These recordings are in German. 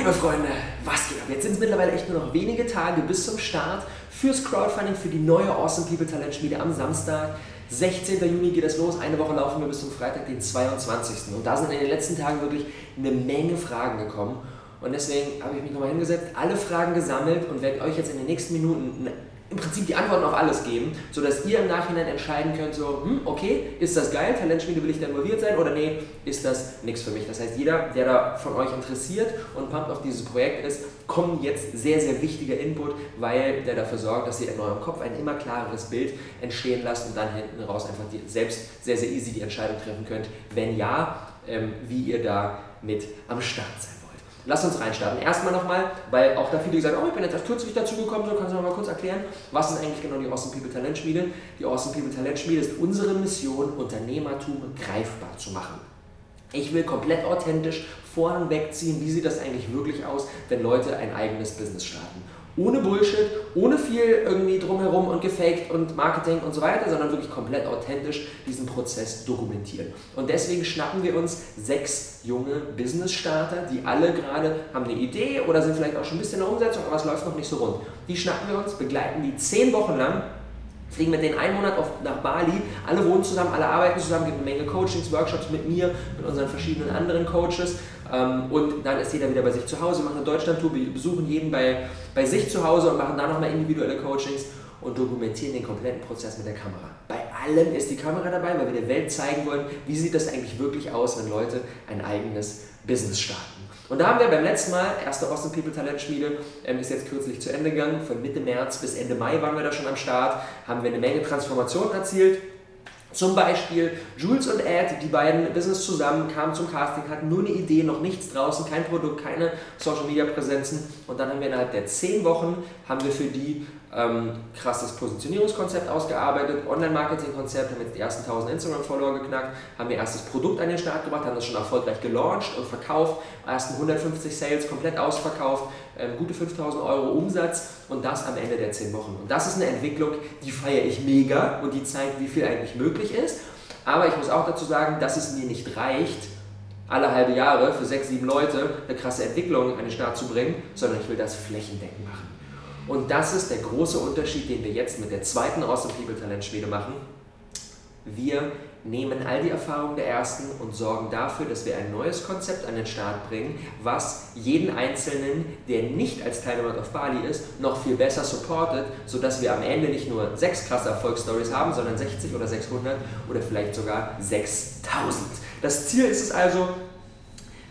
liebe Freunde, was geht ab? Jetzt sind es mittlerweile echt nur noch wenige Tage bis zum Start fürs Crowdfunding für die neue Awesome People Talent Schmiede am Samstag. 16. Juni geht es los. Eine Woche laufen wir bis zum Freitag, den 22. Und da sind in den letzten Tagen wirklich eine Menge Fragen gekommen. Und deswegen habe ich mich nochmal hingesetzt, alle Fragen gesammelt und werde euch jetzt in den nächsten Minuten im Prinzip die Antworten auf alles geben, sodass ihr im Nachhinein entscheiden könnt, so, hm, okay, ist das geil, Talentschmiede will ich da involviert sein oder nee, ist das nichts für mich. Das heißt, jeder, der da von euch interessiert und pumped auf dieses Projekt ist, kommt jetzt sehr, sehr wichtiger Input, weil der dafür sorgt, dass ihr in eurem Kopf ein immer klareres Bild entstehen lasst und dann hinten raus einfach selbst sehr, sehr easy die Entscheidung treffen könnt, wenn ja, ähm, wie ihr da mit am Start seid. Lass uns reinstarten. Erstmal nochmal, weil auch da viele gesagt haben, oh, ich bin jetzt erst kürzlich dazu gekommen, so kannst du noch mal kurz erklären, was ist eigentlich genau die Awesome People Talent Schmiede? Die Awesome People Talent Schmiede ist unsere Mission, Unternehmertum greifbar zu machen. Ich will komplett authentisch vorhang wegziehen, wie sieht das eigentlich wirklich aus, wenn Leute ein eigenes Business starten ohne Bullshit, ohne viel irgendwie drumherum und gefaked und Marketing und so weiter, sondern wirklich komplett authentisch diesen Prozess dokumentieren. Und deswegen schnappen wir uns sechs junge Business-Starter, die alle gerade haben eine Idee oder sind vielleicht auch schon ein bisschen in der Umsetzung, aber es läuft noch nicht so rund. Die schnappen wir uns, begleiten die zehn Wochen lang fliegen mit denen einen Monat auf, nach Bali, alle wohnen zusammen, alle arbeiten zusammen, gibt eine Menge Coachings, Workshops mit mir, mit unseren verschiedenen anderen Coaches und dann ist jeder wieder bei sich zu Hause, machen eine Deutschlandtour, besuchen jeden bei, bei sich zu Hause und machen dann nochmal individuelle Coachings und dokumentieren den kompletten Prozess mit der Kamera. Bei allem ist die Kamera dabei, weil wir der Welt zeigen wollen, wie sieht das eigentlich wirklich aus, wenn Leute ein eigenes Business starten. Und da haben wir beim letzten Mal, erste Austin People Talent Schmiede, ähm, ist jetzt kürzlich zu Ende gegangen. Von Mitte März bis Ende Mai waren wir da schon am Start, haben wir eine Menge Transformation erzielt. Zum Beispiel Jules und Ed, die beiden Business zusammen, kamen zum Casting, hatten nur eine Idee, noch nichts draußen, kein Produkt, keine Social Media Präsenzen. Und dann haben wir innerhalb der zehn Wochen haben wir für die ähm, krasses Positionierungskonzept ausgearbeitet, Online-Marketing-Konzept, haben jetzt die ersten 1000 Instagram-Follower geknackt, haben ihr erstes Produkt an den Start gebracht, haben das schon erfolgreich gelauncht und verkauft, ersten 150 Sales komplett ausverkauft, ähm, gute 5000 Euro Umsatz und das am Ende der 10 Wochen. Und das ist eine Entwicklung, die feiere ich mega und die zeigt, wie viel eigentlich möglich ist. Aber ich muss auch dazu sagen, dass es mir nicht reicht, alle halbe Jahre für sechs, sieben Leute eine krasse Entwicklung an den Start zu bringen, sondern ich will das flächendeckend machen. Und das ist der große Unterschied, den wir jetzt mit der zweiten Awesome People Talent Schmiede machen. Wir nehmen all die Erfahrungen der ersten und sorgen dafür, dass wir ein neues Konzept an den Start bringen, was jeden Einzelnen, der nicht als Teilnehmer auf Bali ist, noch viel besser supportet, sodass wir am Ende nicht nur sechs krasse Erfolgsstories haben, sondern 60 oder 600 oder vielleicht sogar 6000. Das Ziel ist es also,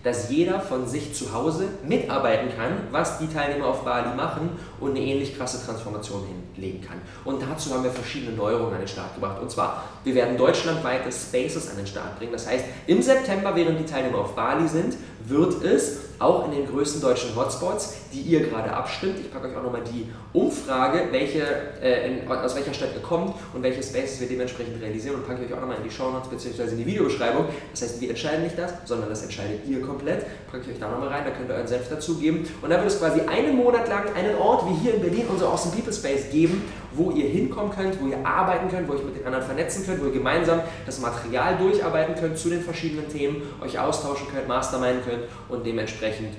dass jeder von sich zu Hause mitarbeiten kann, was die Teilnehmer auf Bali machen und eine ähnlich krasse Transformation hinlegen kann. Und dazu haben wir verschiedene Neuerungen an den Start gebracht. Und zwar, wir werden deutschlandweite Spaces an den Start bringen. Das heißt, im September, während die Teilnehmer auf Bali sind, wird es auch in den größten deutschen Hotspots, die ihr gerade abstimmt. Ich packe euch auch nochmal die Umfrage, welche, äh, in, aus welcher Stadt ihr kommt und welche Spaces wir dementsprechend realisieren und packe ich euch auch nochmal in die Show Notes bzw. in die Videobeschreibung. Das heißt, wir entscheiden nicht das, sondern das entscheidet ihr komplett. Packe ich euch da nochmal rein, da könnt ihr euren Senf dazugeben. Und da wird es quasi einen Monat lang einen Ort wie hier in Berlin, unser Awesome People Space, geben, wo ihr hinkommen könnt, wo ihr arbeiten könnt, wo ihr euch mit den anderen vernetzen könnt, wo ihr gemeinsam das Material durcharbeiten könnt zu den verschiedenen Themen, euch austauschen könnt, masterminden könnt und dementsprechend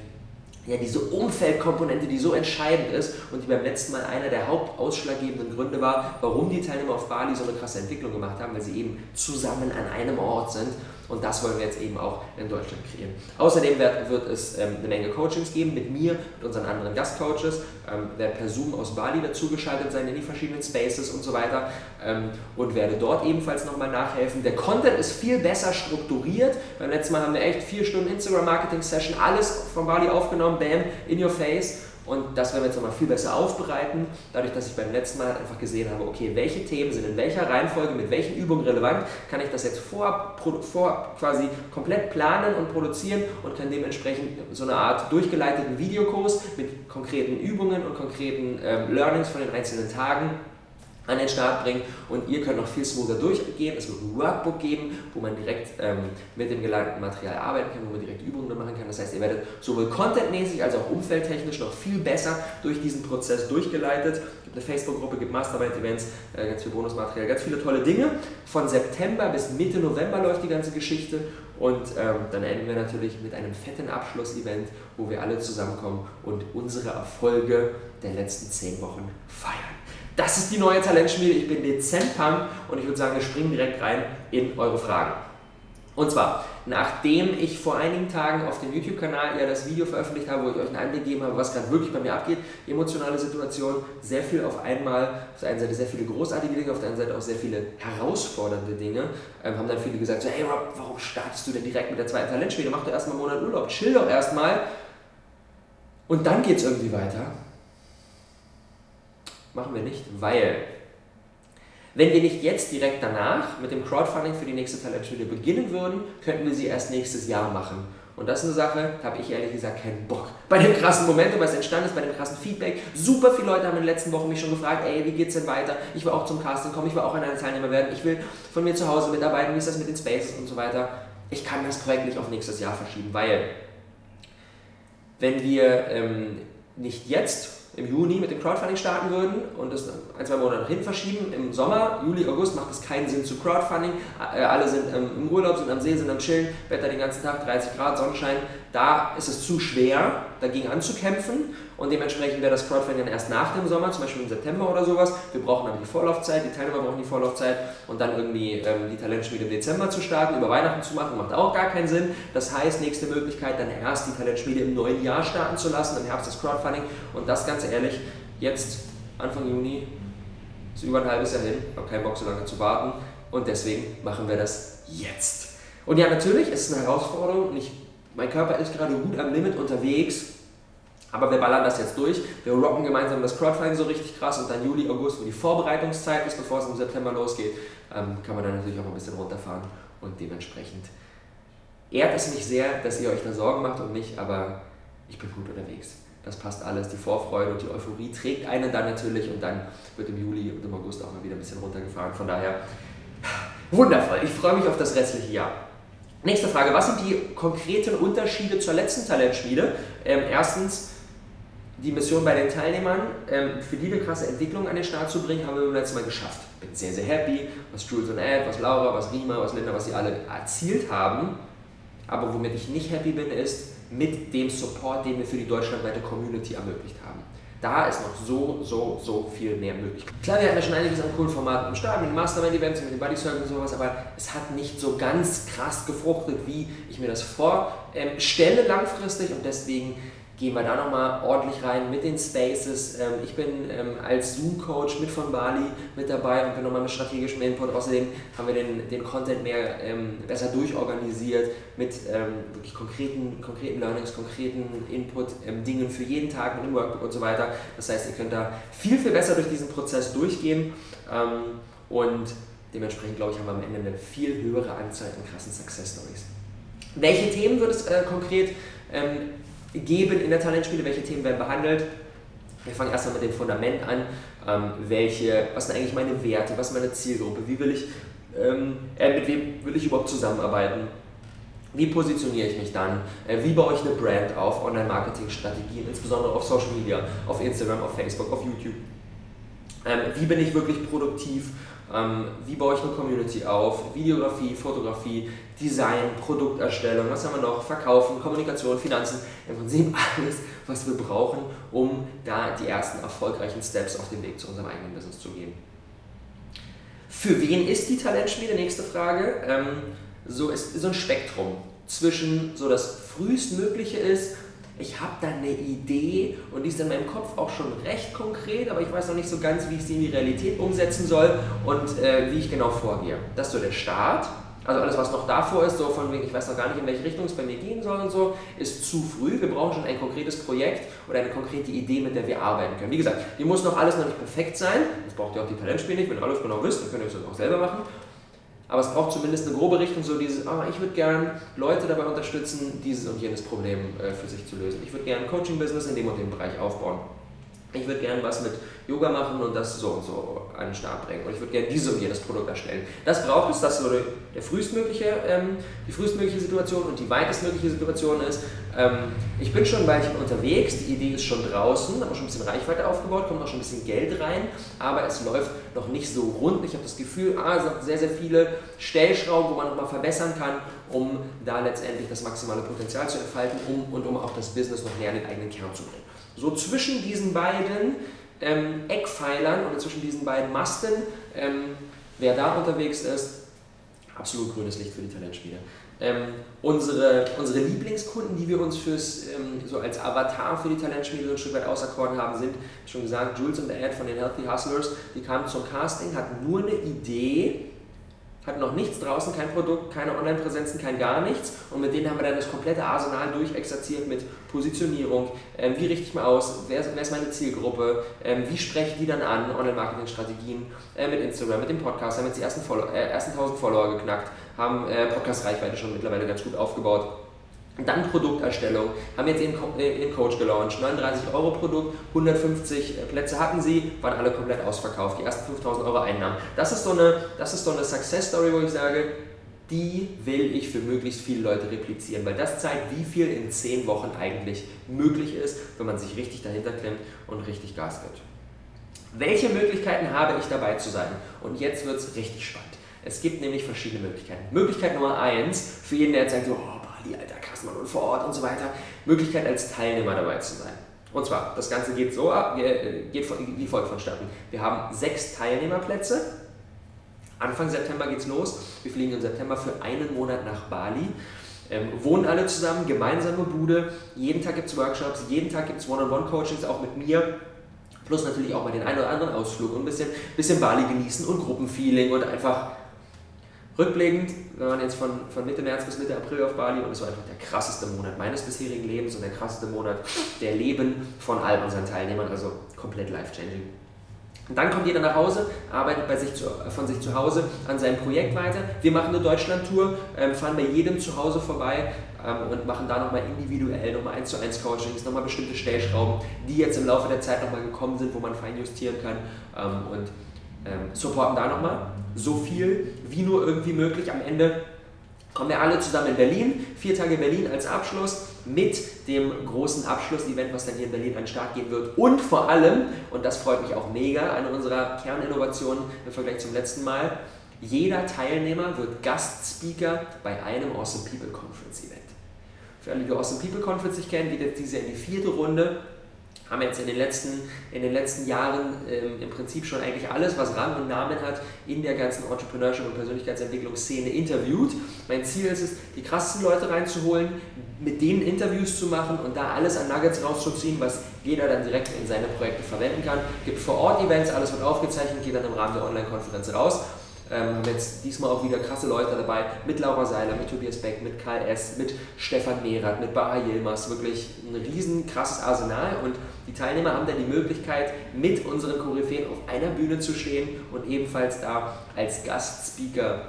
ja, diese Umfeldkomponente, die so entscheidend ist und die beim letzten Mal einer der hauptausschlaggebenden Gründe war, warum die Teilnehmer auf Bali so eine krasse Entwicklung gemacht haben, weil sie eben zusammen an einem Ort sind und das wollen wir jetzt eben auch in Deutschland kreieren. Außerdem wird, wird es ähm, eine Menge Coachings geben mit mir, mit unseren anderen Gastcoaches, ähm, werde per Zoom aus Bali dazugeschaltet sein in die verschiedenen Spaces und so weiter ähm, und werde dort ebenfalls nochmal nachhelfen. Der Content ist viel besser strukturiert. Beim letzten Mal haben wir echt vier Stunden Instagram-Marketing-Session, alles von Bali aufgenommen, bam, in your face. Und das werden wir jetzt nochmal viel besser aufbereiten, dadurch, dass ich beim letzten Mal einfach gesehen habe, okay, welche Themen sind in welcher Reihenfolge, mit welchen Übungen relevant, kann ich das jetzt vor, vor quasi komplett planen und produzieren und kann dementsprechend so eine Art durchgeleiteten Videokurs mit konkreten Übungen und konkreten ähm, Learnings von den einzelnen Tagen an den Start bringen und ihr könnt noch viel smoother durchgehen. Es wird ein Workbook geben, wo man direkt ähm, mit dem gelernten Material arbeiten kann, wo man direkt Übungen machen kann. Das heißt, ihr werdet sowohl contentmäßig als auch umfeldtechnisch noch viel besser durch diesen Prozess durchgeleitet. Es gibt eine Facebook-Gruppe, gibt Mastermind-Events, äh, ganz viel Bonusmaterial, ganz viele tolle Dinge. Von September bis Mitte November läuft die ganze Geschichte Und ähm, dann enden wir natürlich mit einem fetten Abschlussevent, wo wir alle zusammenkommen und unsere Erfolge der letzten zehn Wochen feiern. Das ist die neue Talentschmiede. Ich bin dezent punk und ich würde sagen, wir springen direkt rein in eure Fragen. Und zwar, nachdem ich vor einigen Tagen auf dem YouTube-Kanal ja das Video veröffentlicht habe, wo ich euch einen Einblick gegeben habe, was gerade wirklich bei mir abgeht, emotionale Situation, sehr viel auf einmal, auf der einen Seite sehr viele großartige Dinge, auf der anderen Seite auch sehr viele herausfordernde Dinge, ähm, haben dann viele gesagt, so, hey Rob, warum startest du denn direkt mit der zweiten Talentschmiede? Mach doch erstmal einen Monat Urlaub, chill doch erstmal und dann geht es irgendwie weiter. Machen wir nicht, weil wenn wir nicht jetzt direkt danach mit dem Crowdfunding für die nächste Talentschule beginnen würden, könnten wir sie erst nächstes Jahr machen. Und das ist eine Sache, da habe ich ehrlich gesagt keinen Bock. Bei dem krassen Momentum, was entstanden ist, bei dem krassen Feedback, super viele Leute haben in den letzten Wochen mich schon gefragt, ey, wie geht's denn weiter? Ich will auch zum Casting kommen, ich will auch einer Teilnehmer werden, ich will von mir zu Hause mitarbeiten, wie ist das mit den Spaces und so weiter. Ich kann das Projekt nicht auf nächstes Jahr verschieben, weil wenn wir ähm, nicht jetzt im Juni mit dem Crowdfunding starten würden und das ein, zwei Monate hin verschieben, im Sommer, Juli, August macht es keinen Sinn zu Crowdfunding. Äh, alle sind im Urlaub, sind am See, sind am Chillen, Wetter den ganzen Tag, 30 Grad, Sonnenschein. Da ist es zu schwer, dagegen anzukämpfen und dementsprechend wäre das Crowdfunding dann erst nach dem Sommer, zum Beispiel im September oder sowas. Wir brauchen aber die Vorlaufzeit, die Teilnehmer brauchen die Vorlaufzeit und dann irgendwie ähm, die Talentschmiede im Dezember zu starten, über Weihnachten zu machen, macht auch gar keinen Sinn. Das heißt, nächste Möglichkeit, dann erst die Talentschmiede im neuen Jahr starten zu lassen, im Herbst das Crowdfunding und das ganz ehrlich, jetzt Anfang Juni, ist über ein halbes Jahr hin, habe keinen Bock so lange zu warten und deswegen machen wir das jetzt. Und ja, natürlich ist es eine Herausforderung ich mein Körper ist gerade gut am Limit unterwegs, aber wir ballern das jetzt durch. Wir rocken gemeinsam das Crowdfunding so richtig krass und dann Juli, August, wo die Vorbereitungszeit ist, bevor es im September losgeht, ähm, kann man dann natürlich auch ein bisschen runterfahren und dementsprechend ehrt es mich sehr, dass ihr euch da Sorgen macht und mich, aber ich bin gut unterwegs. Das passt alles. Die Vorfreude und die Euphorie trägt einen dann natürlich und dann wird im Juli und im August auch mal wieder ein bisschen runtergefahren. Von daher wundervoll. Ich freue mich auf das restliche Jahr. Nächste Frage, was sind die konkreten Unterschiede zur letzten Talentschmiede? Ähm, erstens, die Mission bei den Teilnehmern, ähm, für die eine krasse Entwicklung an den Start zu bringen, haben wir beim letzten Mal geschafft. Bin sehr, sehr happy, was Jules und Ed, was Laura, was Rima, was Linda, was sie alle erzielt haben. Aber womit ich nicht happy bin, ist mit dem Support, den wir für die deutschlandweite Community ermöglicht haben. Da ist noch so, so, so viel mehr möglich. Klar, wir hatten ja schon einiges an coolen Formaten im Start, mit den Mastermind-Events, mit den Buddy Circle und sowas, aber es hat nicht so ganz krass gefruchtet, wie ich mir das vorstelle langfristig und deswegen gehen wir da nochmal ordentlich rein mit den Spaces. Ähm, ich bin ähm, als Zoom-Coach mit von Bali mit dabei und bin nochmal mit strategischem Input. Außerdem haben wir den, den Content mehr ähm, besser durchorganisiert mit wirklich konkreten, konkreten Learnings, konkreten Input, Dingen für jeden Tag mit dem Workbook und so weiter. Das heißt, ihr könnt da viel, viel besser durch diesen Prozess durchgehen und dementsprechend, glaube ich, haben wir am Ende eine viel höhere Anzahl an krassen Success Stories. Welche Themen wird es äh, konkret ähm, geben in der Talentspiele, welche Themen werden behandelt. Wir fangen erstmal mit dem Fundament an. Ähm, welche, was sind eigentlich meine Werte, was ist meine Zielgruppe, wie will ich, ähm, äh, mit wem will ich überhaupt zusammenarbeiten, wie positioniere ich mich dann, äh, wie baue ich eine Brand auf, Online-Marketing-Strategien, insbesondere auf Social Media, auf Instagram, auf Facebook, auf YouTube. Ähm, wie bin ich wirklich produktiv, ähm, wie baue ich eine Community auf, Videografie, Fotografie, Design, Produkterstellung, was haben wir noch, Verkaufen, Kommunikation, Finanzen, im Prinzip alles, was wir brauchen, um da die ersten erfolgreichen Steps auf dem Weg zu unserem eigenen Business zu gehen. Für wen ist die Talentschmiede? Nächste Frage. Ähm, so ist so ein Spektrum zwischen so das frühestmögliche ist, ich habe da eine Idee und die ist in meinem Kopf auch schon recht konkret, aber ich weiß noch nicht so ganz, wie ich sie in die Realität umsetzen soll und äh, wie ich genau vorgehe. Das ist so der Start. Also alles, was noch davor ist, so von wegen, ich weiß noch gar nicht, in welche Richtung es bei mir gehen soll und so, ist zu früh. Wir brauchen schon ein konkretes Projekt oder eine konkrete Idee, mit der wir arbeiten können. Wie gesagt, die muss noch alles noch nicht perfekt sein. Das braucht ihr auch die Talentspiele nicht. Wenn ihr alles genau wisst, dann könnt ihr es auch selber machen. Aber es braucht zumindest eine grobe Richtung, so dieses, ah, ich würde gern Leute dabei unterstützen, dieses und jenes Problem äh, für sich zu lösen. Ich würde gern ein Coaching-Business in dem und dem Bereich aufbauen. Ich würde gern was mit Yoga machen und das so und so an den Start bringen. Und ich würde gerne dieses und jenes Produkt erstellen. Das braucht es, das ist so der frühestmögliche, ähm, die frühestmögliche Situation und die weitestmögliche Situation ist, Ähm, ich bin schon ein Weilchen unterwegs, die Idee ist schon draußen, habe schon ein bisschen Reichweite aufgebaut, kommt auch schon ein bisschen Geld rein, aber es läuft noch nicht so rund. Ich habe das Gefühl, ah, es hat sehr, sehr viele Stellschrauben, wo man nochmal verbessern kann, um da letztendlich das maximale Potenzial zu entfalten um, und um auch das Business noch näher in den eigenen Kern zu bringen. So zwischen diesen beiden ähm, Eckpfeilern oder zwischen diesen beiden Masten, ähm, wer da unterwegs ist, absolut grünes Licht für die Talentspiele. Ähm, unsere, unsere Lieblingskunden, die wir uns fürs, ähm, so als Avatar für die Talentschmiede so ein Stück weit auserkoren haben, sind, schon gesagt, Jules und der Ad von den Healthy Hustlers. Die kamen zum Casting, hatten nur eine Idee, hatten noch nichts draußen, kein Produkt, keine Online-Präsenzen, kein gar nichts. Und mit denen haben wir dann das komplette Arsenal durchexerziert mit Positionierung, ähm, wie richte ich mal aus, wer, wer ist meine Zielgruppe, ähm, wie spreche ich die dann an, Online-Marketing-Strategien äh, mit Instagram, mit dem Podcast, haben jetzt die ersten, Follow äh, ersten 1000 Follower geknackt, haben äh, Podcast-Reichweite schon mittlerweile ganz gut aufgebaut. Dann Produkterstellung, haben jetzt ihren, Co äh, ihren Coach gelauncht, 39 Euro Produkt, 150 äh, Plätze hatten sie, waren alle komplett ausverkauft, die ersten 5000 Euro Einnahmen. Das ist so eine, das ist so eine Success Story, wo ich sage, die will ich für möglichst viele Leute replizieren, weil das zeigt, wie viel in 10 Wochen eigentlich möglich ist, wenn man sich richtig dahinter klemmt und richtig Gas gibt. Welche Möglichkeiten habe ich dabei zu sein? Und jetzt wird es richtig spannend. Es gibt nämlich verschiedene Möglichkeiten. Möglichkeit Nummer 1, für jeden, der jetzt sagt, oh, Bali, alter Kassmann und vor Ort und so weiter, Möglichkeit als Teilnehmer dabei zu sein. Und zwar, das Ganze geht so ab, äh, geht wie folgt vonstatten. Wir haben sechs Teilnehmerplätze. Anfang September geht's los. Wir fliegen im September für einen Monat nach Bali. Ähm, wohnen alle zusammen, gemeinsame Bude. Jeden Tag gibt es Workshops, jeden Tag gibt es One-on-One-Coachings, auch mit mir. Plus natürlich auch mal den einen oder anderen Ausflug und ein bisschen, bisschen Bali genießen und Gruppenfeeling und einfach Rückblickend, wir waren jetzt von, von Mitte März bis Mitte April auf Bali und es war einfach der krasseste Monat meines bisherigen Lebens und der krasseste Monat der Leben von all unseren Teilnehmern, also komplett life-changing. Dann kommt jeder nach Hause, arbeitet bei sich zu, von sich zu Hause an seinem Projekt weiter. Wir machen eine Deutschland-Tour, ähm, fahren bei jedem zu Hause vorbei ähm, und machen da nochmal individuell, nochmal 1 zu 1 Coachings, nochmal bestimmte Stellschrauben, die jetzt im Laufe der Zeit nochmal gekommen sind, wo man fein justieren kann. Ähm, und ähm, supporten da nochmal so viel wie nur irgendwie möglich. Am Ende kommen wir alle zusammen in Berlin, vier Tage Berlin als Abschluss mit dem großen Abschluss-Event, was dann hier in Berlin an den Start gehen wird. Und vor allem, und das freut mich auch mega, eine unserer Kerninnovationen im Vergleich zum letzten Mal, jeder Teilnehmer wird Gastspeaker bei einem Awesome People Conference Event. Für alle, die Awesome People Conference nicht kennen, geht jetzt diese in die vierte Runde haben jetzt in den letzten, in den letzten Jahren ähm, im Prinzip schon eigentlich alles, was Rang und Namen hat, in der ganzen Entrepreneurship und Persönlichkeitsentwicklungsszene interviewt. Mein Ziel ist es, die krassesten Leute reinzuholen, mit denen Interviews zu machen und da alles an Nuggets rauszuziehen, was jeder dann direkt in seine Projekte verwenden kann. Gibt vor Ort Events, alles wird aufgezeichnet, geht dann im Rahmen der Online-Konferenz raus. Ähm, haben jetzt diesmal auch wieder krasse Leute dabei, mit Laura Seiler, mit Tobias Beck, mit Karl S., mit Stefan Mehrath, mit Baha Yilmaz, wirklich ein riesen krasses Arsenal. Und die Teilnehmer haben dann die Möglichkeit, mit unseren Koryphäen auf einer Bühne zu stehen und ebenfalls da als Gastspeaker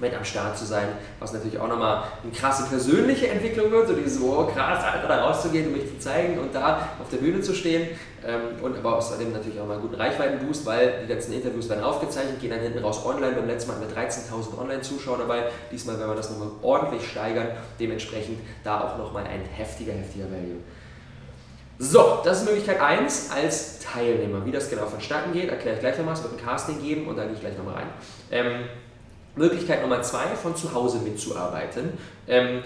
mit am Start zu sein, was natürlich auch nochmal eine krasse persönliche Entwicklung wird, so dieses, oh krass, Alter, da rauszugehen und mich zu zeigen und da auf der Bühne zu stehen ähm, und aber außerdem natürlich auch mal einen guten Reichweitenboost, weil die letzten Interviews werden aufgezeichnet, gehen dann hinten raus online, beim letzten Mal hatten wir 13.000 Online-Zuschauer dabei, diesmal werden wir das nochmal ordentlich steigern, dementsprechend da auch nochmal ein heftiger, heftiger Value. So, das ist Möglichkeit 1 als Teilnehmer. Wie das genau vonstatten geht, erkläre ich gleich nochmal. Es wird ein Casting geben und da gehe ich gleich nochmal rein. Ähm, Möglichkeit Nummer zwei, von zu Hause mitzuarbeiten. Ähm,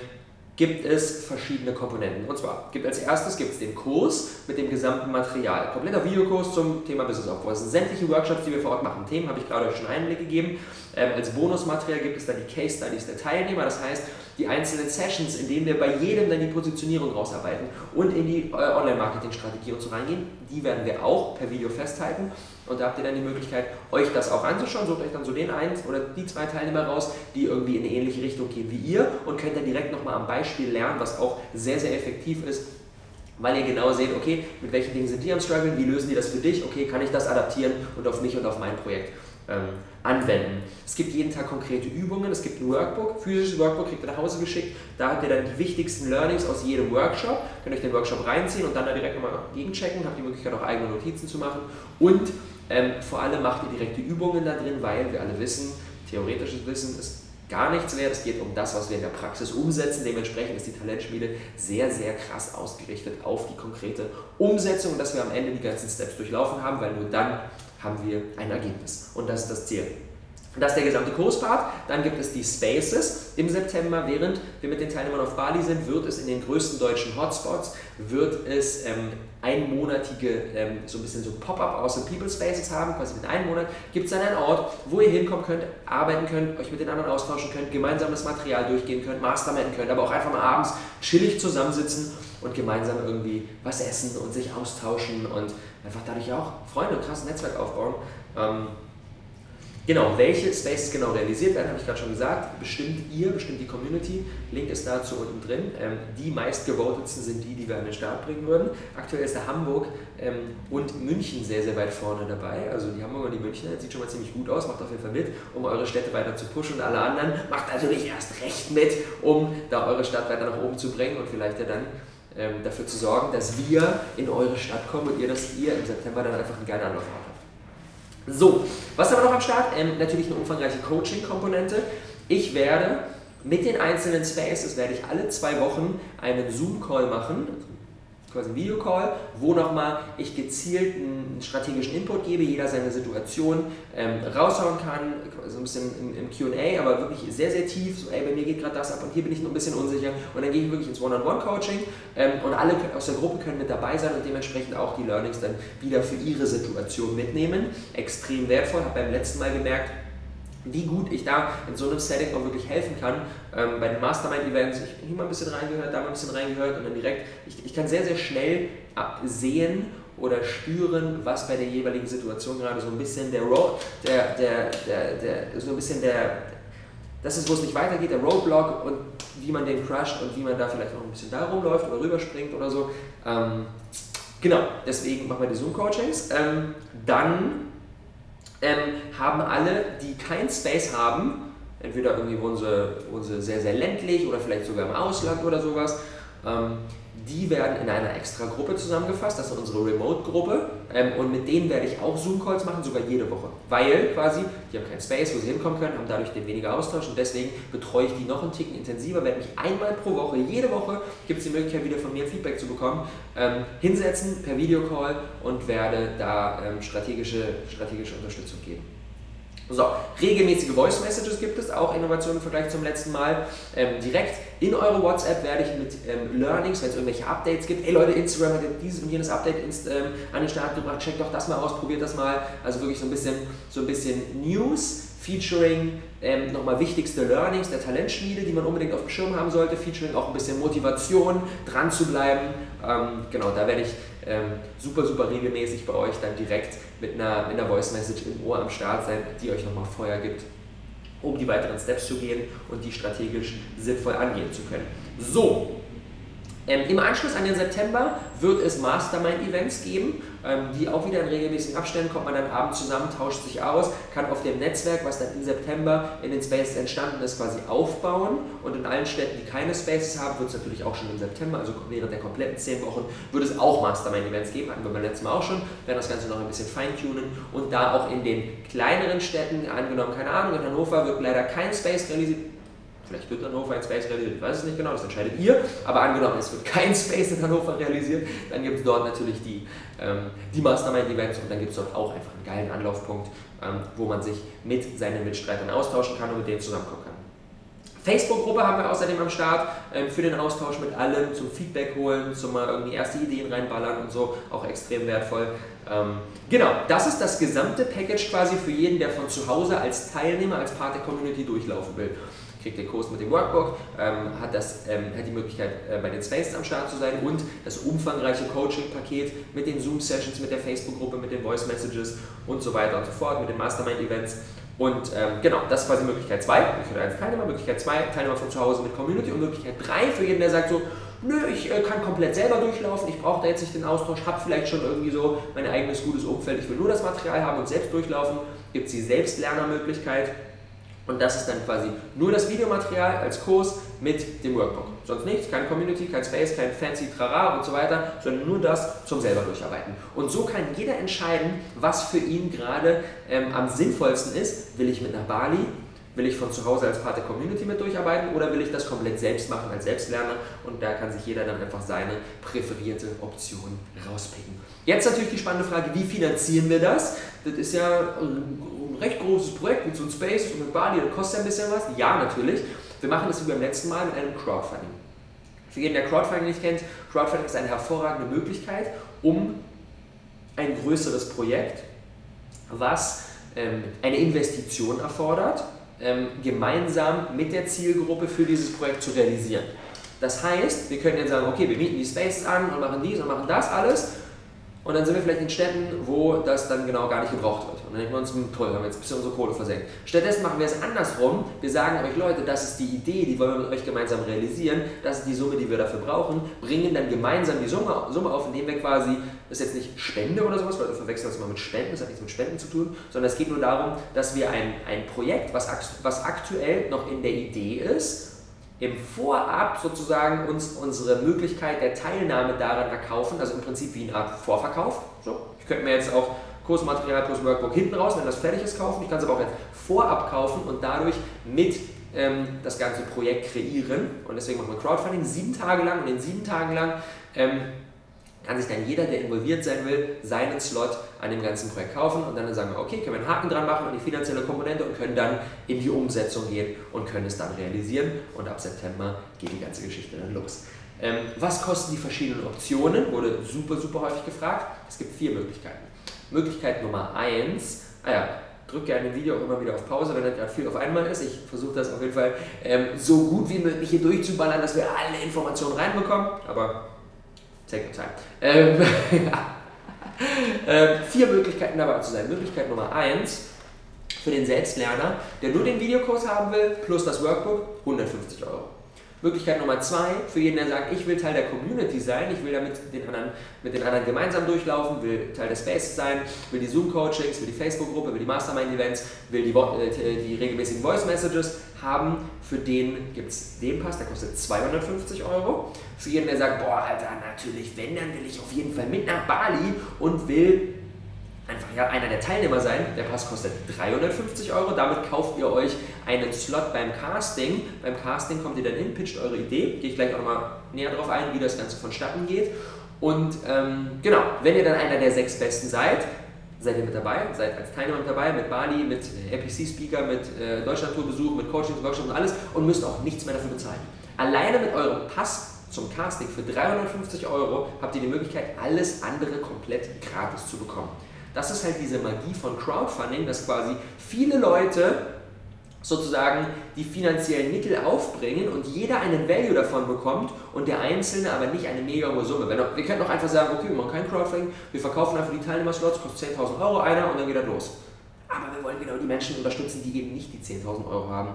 gibt es verschiedene Komponenten. Und zwar gibt als erstes gibt es den Kurs mit dem gesamten Material. Kompletter Videokurs zum Thema Business Aufbau. Das sind sämtliche Workshops, die wir vor Ort machen. Themen habe ich gerade euch schon Einblick gegeben. Ähm, als Bonusmaterial gibt es dann die Case Studies der Teilnehmer. Das heißt, die einzelnen Sessions, in denen wir bei jedem dann die Positionierung rausarbeiten und in die äh, Online-Marketing-Strategie und so reingehen, die werden wir auch per Video festhalten. Und da habt ihr dann die Möglichkeit, euch das auch anzuschauen. Sucht euch dann so den einen oder die zwei Teilnehmer raus, die irgendwie in eine ähnliche Richtung gehen wie ihr und könnt dann direkt nochmal am Beispiel lernen, was auch sehr, sehr effektiv ist, weil ihr genau seht, okay, mit welchen Dingen sind die am struggeln, wie lösen die das für dich, okay, kann ich das adaptieren und auf mich und auf mein Projekt ähm, anwenden. Es gibt jeden Tag konkrete Übungen, es gibt ein Workbook, physisches Workbook kriegt ihr nach Hause geschickt, da habt ihr dann die wichtigsten Learnings aus jedem Workshop, könnt euch den Workshop reinziehen und dann da direkt nochmal gegenchecken, habt die Möglichkeit auch eigene Notizen zu machen und ähm, vor allem macht ihr direkte Übungen da drin, weil wir alle wissen, theoretisches Wissen ist gar nichts wert. Es geht um das, was wir in der Praxis umsetzen. Dementsprechend ist die Talentschmiede sehr, sehr krass ausgerichtet auf die konkrete Umsetzung, dass wir am Ende die ganzen Steps durchlaufen haben, weil nur dann haben wir ein Ergebnis. Und das ist das Ziel. Das ist der gesamte Kurspart. Dann gibt es die Spaces im September. Während wir mit den Teilnehmern auf Bali sind, wird es in den größten deutschen Hotspots, wird es ähm, einmonatige, ähm, so ein bisschen so Pop-up aus den People Spaces haben. Quasi mit einem Monat gibt es dann einen Ort, wo ihr hinkommen könnt, arbeiten könnt, euch mit den anderen austauschen könnt, gemeinsames Material durchgehen könnt, masterminden könnt, aber auch einfach mal abends chillig zusammensitzen und gemeinsam irgendwie was essen und sich austauschen und einfach dadurch auch Freunde und krasses Netzwerk aufbauen. Ähm, Genau, welche Spaces genau realisiert werden, habe ich gerade schon gesagt. Bestimmt ihr, bestimmt die Community. Link ist dazu unten drin. Ähm, die meistgevotetsten sind die, die wir an den Start bringen würden. Aktuell ist der Hamburg ähm, und München sehr, sehr weit vorne dabei. Also die Hamburger und die Münchner, sieht schon mal ziemlich gut aus, macht auf jeden Fall mit, um eure Städte weiter zu pushen. Und alle anderen macht natürlich erst recht mit, um da eure Stadt weiter nach oben zu bringen und vielleicht ja dann ähm, dafür zu sorgen, dass wir in eure Stadt kommen und ihr, dass ihr im September dann einfach einen geilen Anlauf habt. So, was haben wir noch am Start? Ähm, natürlich eine umfangreiche Coaching-Komponente. Ich werde mit den einzelnen Spaces, werde ich alle zwei Wochen einen Zoom-Call machen, quasi ein Videocall, wo nochmal ich gezielt einen strategischen Input gebe, jeder seine Situation ähm, raushauen kann, so ein bisschen im, im QA, aber wirklich sehr, sehr tief, so ey, bei mir geht gerade das ab und hier bin ich noch ein bisschen unsicher und dann gehe ich wirklich ins One-on-One-Coaching ähm, und alle aus der Gruppe können mit dabei sein und dementsprechend auch die Learnings dann wieder für ihre Situation mitnehmen. Extrem wertvoll, habe beim letzten Mal gemerkt, wie gut ich da in so einem Setting auch wirklich helfen kann. Ähm, bei den Mastermind-Events, ich habe hier mal ein bisschen reingehört, da mal ein bisschen reingehört und dann direkt, ich, ich kann sehr, sehr schnell sehen oder spüren, was bei der jeweiligen Situation gerade so ein bisschen der Road, der, der, der, der, so ein bisschen der, das ist, wo es nicht weitergeht, der Roadblock und wie man den crusht und wie man da vielleicht auch ein bisschen da rumläuft oder rüberspringt oder so. Ähm, genau, deswegen machen wir die Zoom-Coachings. Ähm, dann ähm, haben alle, die kein Space haben, entweder irgendwie wohnen sie, wohnen sie sehr, sehr ländlich oder vielleicht sogar im Ausland oder sowas, ähm, die werden in einer extra Gruppe zusammengefasst, das ist unsere Remote-Gruppe ähm, und mit denen werde ich auch Zoom-Calls machen, sogar jede Woche, weil quasi, die haben keinen Space, wo sie hinkommen können, haben dadurch den weniger Austausch und deswegen betreue ich die noch einen Ticken intensiver, werde mich einmal pro Woche, jede Woche gibt es die Möglichkeit wieder von mir Feedback zu bekommen, ähm, hinsetzen per Videocall und werde da ähm, strategische, strategische Unterstützung geben. So, regelmäßige Voice Messages gibt es, auch Innovationen im Vergleich zum letzten Mal. Ähm, direkt in eure WhatsApp werde ich mit ähm, Learnings, wenn es irgendwelche Updates gibt, hey Leute, Instagram hat dieses und jenes Update inst, ähm, an den Start gebracht, checkt doch das mal aus, probiert das mal. Also wirklich so ein bisschen, so ein bisschen News, featuring ähm, nochmal wichtigste Learnings der Talentschmiede, die man unbedingt auf dem Schirm haben sollte, featuring auch ein bisschen Motivation, dran zu bleiben. Ähm, genau, da werde ich ähm, super, super regelmäßig bei euch dann direkt mit einer, mit einer Voice Message im Ohr am Start sein, die euch nochmal Feuer gibt, um die weiteren Steps zu gehen und die strategisch sinnvoll angehen zu können. So, ähm, Im Anschluss an den September wird es Mastermind-Events geben, ähm, die auch wieder in regelmäßigen Abständen kommt man dann abends zusammen, tauscht sich aus, kann auf dem Netzwerk, was dann im September in den Spaces entstanden ist, quasi aufbauen. Und in allen Städten, die keine Spaces haben, wird es natürlich auch schon im September, also während der kompletten zehn Wochen, wird es auch Mastermind-Events geben. Hatten wir beim letzten Mal auch schon, werden das Ganze noch ein bisschen feintunen und da auch in den kleineren Städten, angenommen, keine Ahnung, in Hannover wird leider kein Space realisiert Vielleicht wird Hannover ein Space realisiert, ich weiß es nicht genau, das entscheidet ihr. Aber angenommen, es wird kein Space in Hannover realisiert, dann gibt es dort natürlich die, ähm, die Mastermind-Events und dann gibt es dort auch einfach einen geilen Anlaufpunkt, ähm, wo man sich mit seinen Mitstreitern austauschen kann und mit denen zusammenkommen kann. Facebook-Gruppe haben wir außerdem am Start ähm, für den Austausch mit allem, zum Feedback holen, zum mal irgendwie erste Ideen reinballern und so, auch extrem wertvoll. Ähm, genau, das ist das gesamte Package quasi für jeden, der von zu Hause als Teilnehmer, als Part der Community durchlaufen will kriegt den Kurs mit dem Workbook, ähm, hat, das, ähm, hat die Möglichkeit, äh, bei den Spaces am Start zu sein und das umfangreiche Coaching-Paket mit den Zoom-Sessions, mit der Facebook-Gruppe, mit den Voice-Messages und so weiter und so fort, mit den Mastermind-Events. Und ähm, genau, das ist quasi Möglichkeit 2, Möglichkeit 1 Teilnehmer, Möglichkeit 2 Teilnehmer von zu Hause mit Community und Möglichkeit 3 für jeden, der sagt so, nö, ich äh, kann komplett selber durchlaufen, ich brauche da jetzt nicht den Austausch, habe vielleicht schon irgendwie so mein eigenes gutes Umfeld, ich will nur das Material haben und selbst durchlaufen, gibt es die Selbstlernermöglichkeit und das ist dann quasi nur das Videomaterial als Kurs mit dem Workbook. Sonst nichts, keine Community, kein Space, kein fancy Trara und so weiter, sondern nur das zum selber durcharbeiten. Und so kann jeder entscheiden, was für ihn gerade ähm, am sinnvollsten ist. Will ich mit nach Bali? Will ich von zu Hause als Part der Community mit durcharbeiten oder will ich das komplett selbst machen als Selbstlerner? Und da kann sich jeder dann einfach seine präferierte Option rauspicken. Jetzt natürlich die spannende Frage, wie finanzieren wir das? Das ist ja recht großes Projekt mit so einem Space und mit Bali, das kostet ein bisschen was. Ja, natürlich. Wir machen das wie beim letzten Mal mit einem Crowdfunding. Für jeden, der Crowdfunding nicht kennt, Crowdfunding ist eine hervorragende Möglichkeit, um ein größeres Projekt, was ähm, eine Investition erfordert, ähm, gemeinsam mit der Zielgruppe für dieses Projekt zu realisieren. Das heißt, wir können jetzt sagen, okay, wir mieten die Spaces an und machen dies und machen das alles und dann sind wir vielleicht in Städten, wo das dann genau gar nicht gebraucht wird. Und dann denken wir uns, hm, toll, haben wir jetzt ein bisschen unsere Kohle versenkt. Stattdessen machen wir es andersrum. Wir sagen euch, Leute, das ist die Idee, die wollen wir mit euch gemeinsam realisieren. Das ist die Summe, die wir dafür brauchen. Bringen dann gemeinsam die Summe, Summe auf, indem wir quasi, das ist jetzt nicht Spende oder sowas, weil wir verwechseln das immer mit Spenden, das hat nichts mit Spenden zu tun, sondern es geht nur darum, dass wir ein, ein Projekt, was, was aktuell noch in der Idee ist, im Vorab sozusagen uns unsere Möglichkeit der Teilnahme daran erkaufen, also im Prinzip wie eine Art Vorverkauf. So, ich könnte mir jetzt auch Kursmaterial plus Workbook hinten raus, wenn das fertig ist, kaufen. Ich kann es aber auch jetzt vorab kaufen und dadurch mit ähm, das ganze Projekt kreieren. Und deswegen machen wir Crowdfunding sieben Tage lang und in sieben Tagen lang ähm, kann sich dann jeder, der involviert sein will, seinen Slot an dem ganzen Projekt kaufen und dann sagen wir, okay, können wir einen Haken dran machen an die finanzielle Komponente und können dann in die Umsetzung gehen und können es dann realisieren und ab September geht die ganze Geschichte dann los. Ähm, was kosten die verschiedenen Optionen? Wurde super, super häufig gefragt. Es gibt vier Möglichkeiten. Möglichkeit Nummer eins, ah ja, drücke gerne ein Video auch immer wieder auf Pause, wenn das gerade viel auf einmal ist. Ich versuche das auf jeden Fall ähm, so gut wie möglich hier durchzuballern, dass wir alle Informationen reinbekommen, aber Take your time. Ähm, ähm, vier Möglichkeiten dabei zu sein. Möglichkeit Nummer eins für den Selbstlerner, der nur den Videokurs haben will, plus das Workbook, 150 Euro. Möglichkeit Nummer zwei, für jeden, der sagt, ich will Teil der Community sein, ich will da mit den anderen, mit den anderen gemeinsam durchlaufen, will Teil des Spaces sein, will die Zoom-Coachings, will die Facebook-Gruppe, will die Mastermind-Events, will die, äh, die regelmäßigen Voice-Messages haben. Für den gibt es den Pass, der kostet 250 Euro. Für jeden, der sagt, boah, Alter, natürlich, wenn, dann will ich auf jeden Fall mit nach Bali und will einfach ja, einer der Teilnehmer sein. Der Pass kostet 350 Euro. Damit kauft ihr euch einen Slot beim Casting. Beim Casting kommt ihr dann hin, pitcht eure Idee. Gehe ich gleich auch nochmal näher darauf ein, wie das Ganze vonstatten geht. Und ähm, genau, wenn ihr dann einer der sechs Besten seid, seid ihr mit dabei, seid als Teilnehmer mit dabei, mit Bali, mit APC-Speaker, mit äh, Deutschlandtourbesuch, mit Coachings, Workshops und alles und müsst auch nichts mehr dafür bezahlen. Alleine mit eurem Pass zum Casting für 350 Euro habt ihr die Möglichkeit, alles andere komplett gratis zu bekommen. Das ist halt diese Magie von Crowdfunding, dass quasi viele Leute sozusagen die finanziellen Mittel aufbringen und jeder einen Value davon bekommt und der Einzelne aber nicht eine mega hohe Summe. Wenn, wir könnten auch einfach sagen, okay, wir machen kein Crowdfunding, wir verkaufen einfach die Teilnehmerslots, kostet 10.000 Euro einer und dann geht er los. Aber wir wollen genau die Menschen unterstützen, die eben nicht die 10.000 Euro haben,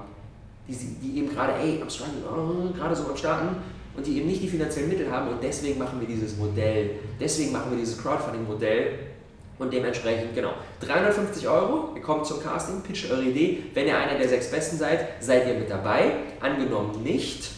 die, die eben gerade, ey, am oh, gerade so am Starten und die eben nicht die finanziellen Mittel haben und deswegen machen wir dieses Modell, deswegen machen wir dieses Crowdfunding-Modell und dementsprechend, genau, 350 Euro, ihr kommt zum Casting, pitcht eure Idee. Wenn ihr einer der sechs Besten seid, seid ihr mit dabei. Angenommen nicht,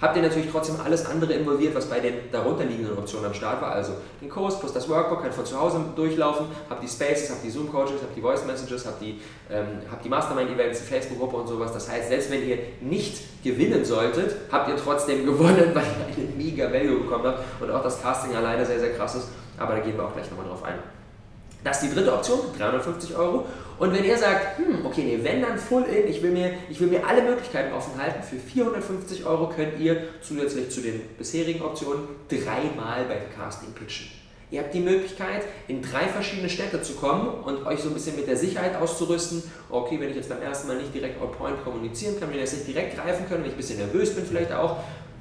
habt ihr natürlich trotzdem alles andere involviert, was bei den darunterliegenden Optionen am Start war. Also den Kurs plus das Workbook, könnt von zu Hause durchlaufen, habt die Spaces, habt die Zoom-Coaches, habt die Voice-Messages, habt die, ähm, habt die Mastermind-Events, die Facebook-Gruppe und sowas. Das heißt, selbst wenn ihr nicht gewinnen solltet, habt ihr trotzdem gewonnen, weil ihr eine mega Value bekommen habt und auch das Casting alleine sehr, sehr krass ist. Aber da gehen wir auch gleich nochmal drauf ein. Das ist die dritte Option, 350 Euro. Und wenn ihr sagt, hm, okay, nee, wenn dann full in, ich will, mir, ich will mir alle Möglichkeiten offen halten, für 450 Euro könnt ihr zusätzlich zu den bisherigen Optionen dreimal bei Casting pitchen. Ihr habt die Möglichkeit, in drei verschiedene Städte zu kommen und euch so ein bisschen mit der Sicherheit auszurüsten. Okay, wenn ich jetzt beim ersten Mal nicht direkt on point kommunizieren kann, wenn ich das nicht direkt greifen kann, wenn ich ein bisschen nervös bin vielleicht auch,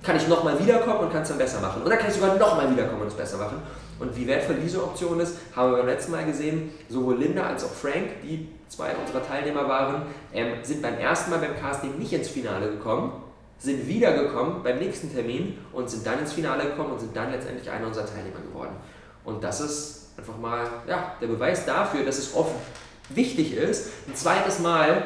kann ich nochmal wiederkommen und kann es dann besser machen. Dann kann ich sogar nochmal wiederkommen und es besser machen. Und wie wertvoll diese Option ist, haben wir beim letzten Mal gesehen. Sowohl Linda als auch Frank, die zwei unserer Teilnehmer waren, ähm, sind beim ersten Mal beim Casting nicht ins Finale gekommen, sind wiedergekommen beim nächsten Termin und sind dann ins Finale gekommen und sind dann letztendlich einer unserer Teilnehmer geworden. Und das ist einfach mal ja, der Beweis dafür, dass es oft wichtig ist, ein zweites Mal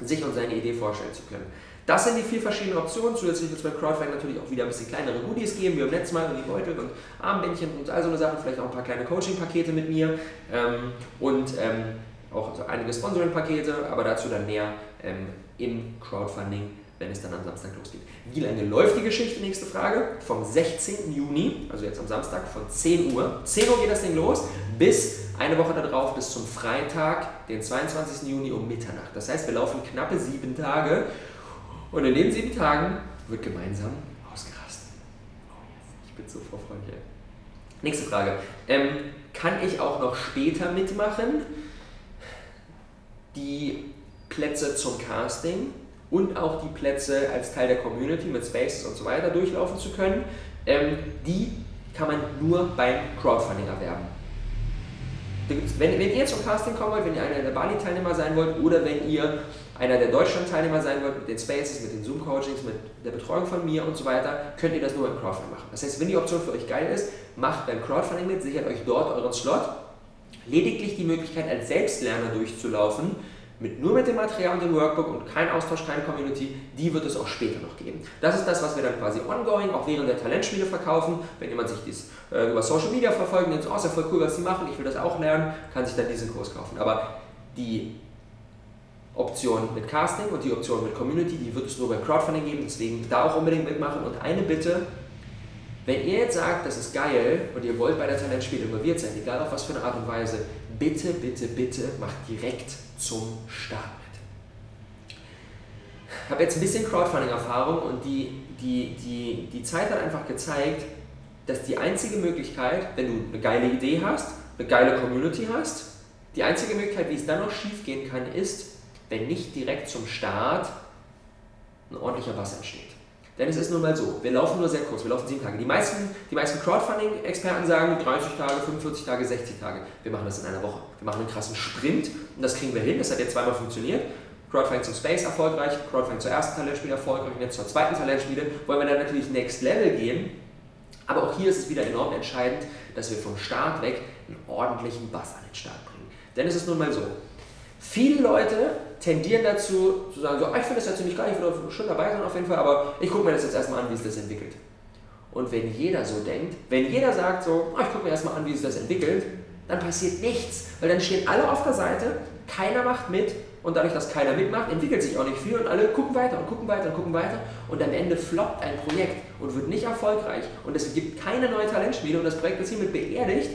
sich und seine Idee vorstellen zu können. Das sind die vier verschiedenen Optionen. Zusätzlich wird es beim Crowdfunding natürlich auch wieder ein bisschen kleinere Goodies geben, wie beim letzten Mal, die Beutel und Armbändchen und all so eine Sachen, vielleicht auch ein paar kleine Coaching-Pakete mit mir ähm, und ähm, auch einige Sponsoring-Pakete, aber dazu dann mehr ähm, im Crowdfunding, wenn es dann am Samstag losgeht. Wie lange läuft die Geschichte? Nächste Frage. Vom 16. Juni, also jetzt am Samstag, von 10 Uhr. 10 Uhr geht das Ding los, bis eine Woche darauf, bis zum Freitag, den 22. Juni um Mitternacht. Das heißt, wir laufen knappe sieben Tage und in den sieben Tagen wird gemeinsam ausgerastet. Oh, ich bin so vor Freude. Nächste Frage. Ähm, kann ich auch noch später mitmachen? Die Plätze zum Casting und auch die Plätze als Teil der Community mit Spaces und so weiter durchlaufen zu können, ähm, die kann man nur beim Crowdfunding erwerben. Wenn, wenn ihr zum Casting kommen wollt, wenn ihr einer der Bali-Teilnehmer sein wollt oder wenn ihr einer der Deutschland-Teilnehmer sein wollt mit den Spaces, mit den Zoom-Coachings, mit der Betreuung von mir und so weiter, könnt ihr das nur beim Crowdfunding machen. Das heißt, wenn die Option für euch geil ist, macht beim Crowdfunding mit, sichert euch dort euren Slot. Lediglich die Möglichkeit, als Selbstlerner durchzulaufen, mit nur mit dem Material und dem Workbook und kein Austausch, keine Community, die wird es auch später noch geben. Das ist das, was wir dann quasi ongoing, auch während der Talentspiele verkaufen. Wenn jemand sich dies äh, über Social Media verfolgt und denkt, oh, ist ja voll cool, was sie machen, ich will das auch lernen, kann sich dann diesen Kurs kaufen. Aber die Option mit Casting und die Option mit Community, die wird es nur beim Crowdfunding geben, deswegen da auch unbedingt mitmachen. Und eine Bitte, wenn ihr jetzt sagt, das ist geil und ihr wollt bei der Talentspiele involviert sein, egal auf was für eine Art und Weise, bitte, bitte, bitte macht direkt zum Start mit. Ich habe jetzt ein bisschen Crowdfunding-Erfahrung und die, die, die, die Zeit hat einfach gezeigt, dass die einzige Möglichkeit, wenn du eine geile Idee hast, eine geile Community hast, die einzige Möglichkeit, wie es dann noch schief gehen kann, ist, wenn nicht direkt zum Start ein ordentlicher Bass entsteht. Denn es ist nun mal so, wir laufen nur sehr kurz, wir laufen sieben Tage. Die meisten, die meisten Crowdfunding-Experten sagen 30 Tage, 45 Tage, 60 Tage. Wir machen das in einer Woche. Wir machen einen krassen Sprint und das kriegen wir hin. Das hat jetzt zweimal funktioniert. Crowdfunding zum Space erfolgreich, Crowdfunding zur ersten Talentspiele erfolgreich und jetzt zur zweiten Talentspiele wollen wir dann natürlich Next Level gehen. Aber auch hier ist es wieder enorm entscheidend, dass wir vom Start weg einen ordentlichen Bass an den Start bringen. Denn es ist nun mal so, viele Leute tendieren dazu, zu sagen, so, ah, ich finde das ja ziemlich geil, ich will schon dabei sein auf jeden Fall, aber ich gucke mir das jetzt erstmal an, wie sich das entwickelt. Und wenn jeder so denkt, wenn jeder sagt so, ah, ich gucke mir erstmal an, wie sich das entwickelt, dann passiert nichts, weil dann stehen alle auf der Seite, keiner macht mit und dadurch, dass keiner mitmacht, entwickelt sich auch nicht viel und alle gucken weiter und gucken weiter und gucken weiter und am Ende floppt ein Projekt und wird nicht erfolgreich und es gibt keine neue Talentspiele und das Projekt ist hiermit beerdigt,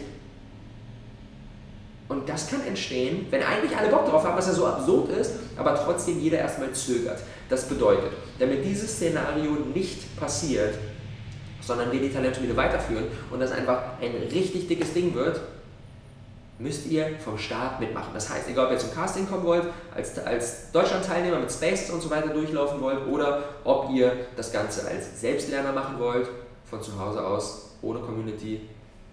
und das kann entstehen, wenn eigentlich alle Bock drauf haben, was ja so absurd ist, aber trotzdem jeder erstmal zögert. Das bedeutet, damit dieses Szenario nicht passiert, sondern wir die Talentschmiede weiterführen und das einfach ein richtig dickes Ding wird, müsst ihr vom Start mitmachen. Das heißt, egal ob ihr zum Casting kommen wollt, als, als Deutschland-Teilnehmer mit Spaces und so weiter durchlaufen wollt oder ob ihr das Ganze als Selbstlerner machen wollt, von zu Hause aus, ohne Community,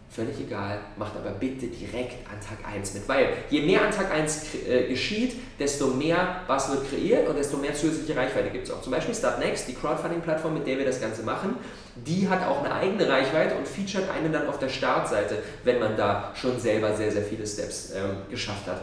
Völlig egal, macht aber bitte direkt an Tag 1 mit, weil je mehr an Tag 1 äh, geschieht, desto mehr was wird kreiert und desto mehr zusätzliche Reichweite gibt es auch. Zum Beispiel Startnext, die Crowdfunding-Plattform, mit der wir das Ganze machen, die hat auch eine eigene Reichweite und featuret einen dann auf der Startseite, wenn man da schon selber sehr, sehr viele Steps ähm, geschafft hat.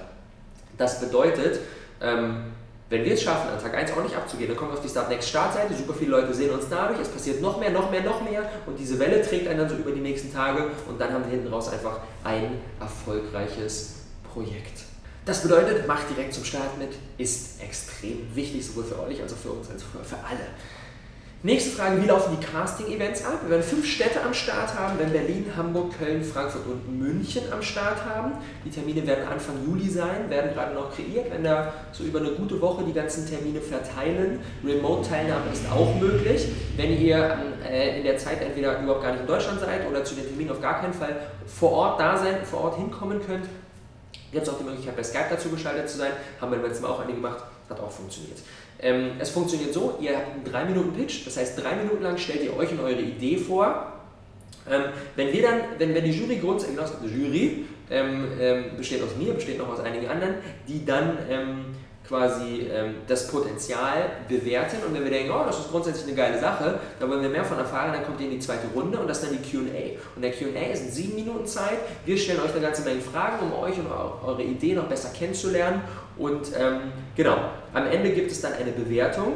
Das bedeutet, ähm, wenn wir es schaffen, an Tag 1 auch nicht abzugehen, dann kommen wir auf die Start Next Startseite, super viele Leute sehen uns dadurch, es passiert noch mehr, noch mehr, noch mehr und diese Welle trägt einen dann so über die nächsten Tage und dann haben wir hinten raus einfach ein erfolgreiches Projekt. Das bedeutet, macht direkt zum Start mit, ist extrem wichtig, sowohl für euch als auch für uns, als auch für alle. Nächste Frage, wie laufen die Casting-Events ab? Wir werden fünf Städte am Start haben, wir Berlin, Hamburg, Köln, Frankfurt und München am Start haben. Die Termine werden Anfang Juli sein, werden gerade noch kreiert, wenn da so über eine gute Woche die ganzen Termine verteilen. Remote-Teilnahme ist auch möglich, wenn ihr äh, in der Zeit entweder überhaupt gar nicht in Deutschland seid oder zu den Terminen auf gar keinen Fall vor Ort da sein, vor Ort hinkommen könnt. Gibt es auch die Möglichkeit, bei Skype dazu geschaltet zu sein. Haben wir letztes Mal auch einige gemacht, hat auch funktioniert. Ähm, es funktioniert so, ihr habt einen 3 Minuten Pitch, das heißt drei Minuten lang stellt ihr euch und eure Idee vor. Ähm, wenn wir dann, wenn, wenn die Jury grundsätzlich, genau, Jury ähm, ähm, besteht aus mir, besteht noch aus einigen anderen, die dann ähm, quasi ähm, das Potenzial bewerten und wenn wir denken, oh, das ist grundsätzlich eine geile Sache, da wollen wir mehr von erfahren, dann kommt ihr in die zweite Runde und das ist dann die Q&A. Und der Q&A ist in sieben Minuten Zeit. Wir stellen euch eine ganze Menge Fragen, um euch und eure Idee noch besser kennenzulernen und ähm, genau, am Ende gibt es dann eine Bewertung.